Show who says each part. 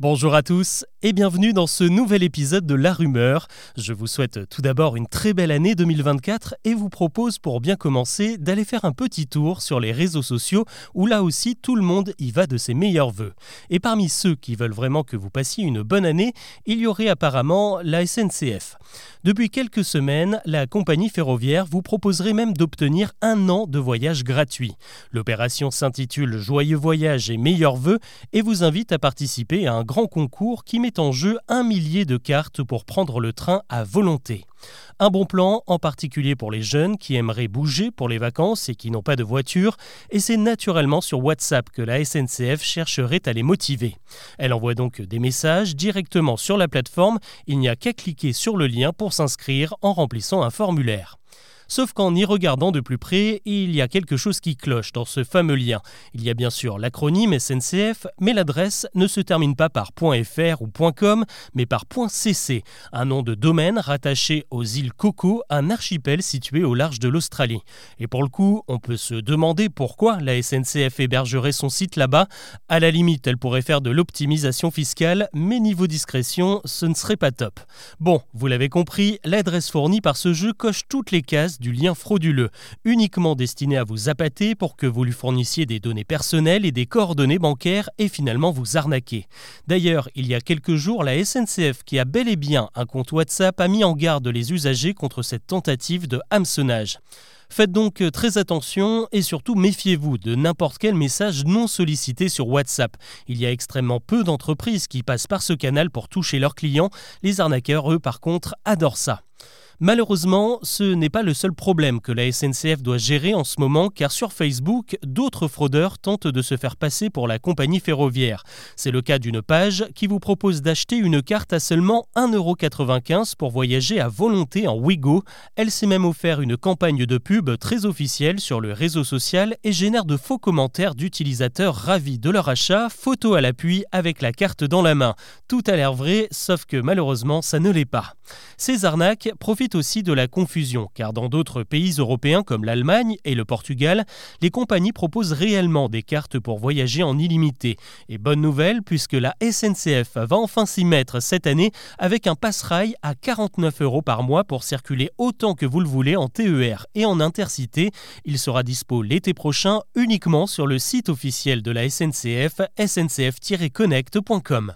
Speaker 1: Bonjour à tous et bienvenue dans ce nouvel épisode de La Rumeur. Je vous souhaite tout d'abord une très belle année 2024 et vous propose pour bien commencer d'aller faire un petit tour sur les réseaux sociaux où là aussi tout le monde y va de ses meilleurs voeux. Et parmi ceux qui veulent vraiment que vous passiez une bonne année, il y aurait apparemment la SNCF. Depuis quelques semaines, la compagnie ferroviaire vous proposerait même d'obtenir un an de voyage gratuit. L'opération s'intitule Joyeux voyage et meilleurs vœux et vous invite à participer à un grand concours qui met en jeu un millier de cartes pour prendre le train à volonté. Un bon plan, en particulier pour les jeunes qui aimeraient bouger pour les vacances et qui n'ont pas de voiture, et c'est naturellement sur WhatsApp que la SNCF chercherait à les motiver. Elle envoie donc des messages directement sur la plateforme, il n'y a qu'à cliquer sur le lien pour s'inscrire en remplissant un formulaire. Sauf qu'en y regardant de plus près, il y a quelque chose qui cloche dans ce fameux lien. Il y a bien sûr l'acronyme SNCF, mais l'adresse ne se termine pas par .fr ou .com, mais par .cc, un nom de domaine rattaché aux îles Coco, un archipel situé au large de l'Australie. Et pour le coup, on peut se demander pourquoi la SNCF hébergerait son site là-bas. À la limite, elle pourrait faire de l'optimisation fiscale, mais niveau discrétion, ce ne serait pas top. Bon, vous l'avez compris, l'adresse fournie par ce jeu coche toutes les cases du lien frauduleux, uniquement destiné à vous appâter pour que vous lui fournissiez des données personnelles et des coordonnées bancaires et finalement vous arnaquer. D'ailleurs, il y a quelques jours, la SNCF, qui a bel et bien un compte WhatsApp, a mis en garde les usagers contre cette tentative de hameçonnage. Faites donc très attention et surtout méfiez-vous de n'importe quel message non sollicité sur WhatsApp. Il y a extrêmement peu d'entreprises qui passent par ce canal pour toucher leurs clients. Les arnaqueurs, eux, par contre, adorent ça. Malheureusement, ce n'est pas le seul problème que la SNCF doit gérer en ce moment, car sur Facebook, d'autres fraudeurs tentent de se faire passer pour la compagnie ferroviaire. C'est le cas d'une page qui vous propose d'acheter une carte à seulement 1,95€ pour voyager à volonté en Wigo. Elle s'est même offert une campagne de pub très officielle sur le réseau social et génère de faux commentaires d'utilisateurs ravis de leur achat, photo à l'appui avec la carte dans la main. Tout a l'air vrai, sauf que malheureusement ça ne l'est pas. Ces arnaques profitent aussi de la confusion, car dans d'autres pays européens comme l'Allemagne et le Portugal, les compagnies proposent réellement des cartes pour voyager en illimité. Et bonne nouvelle, puisque la SNCF va enfin s'y mettre cette année avec un passe-rail à 49 euros par mois pour circuler autant que vous le voulez en TER et en intercité. Il sera dispo l'été prochain uniquement sur le site officiel de la SNCF, sncf-connect.com.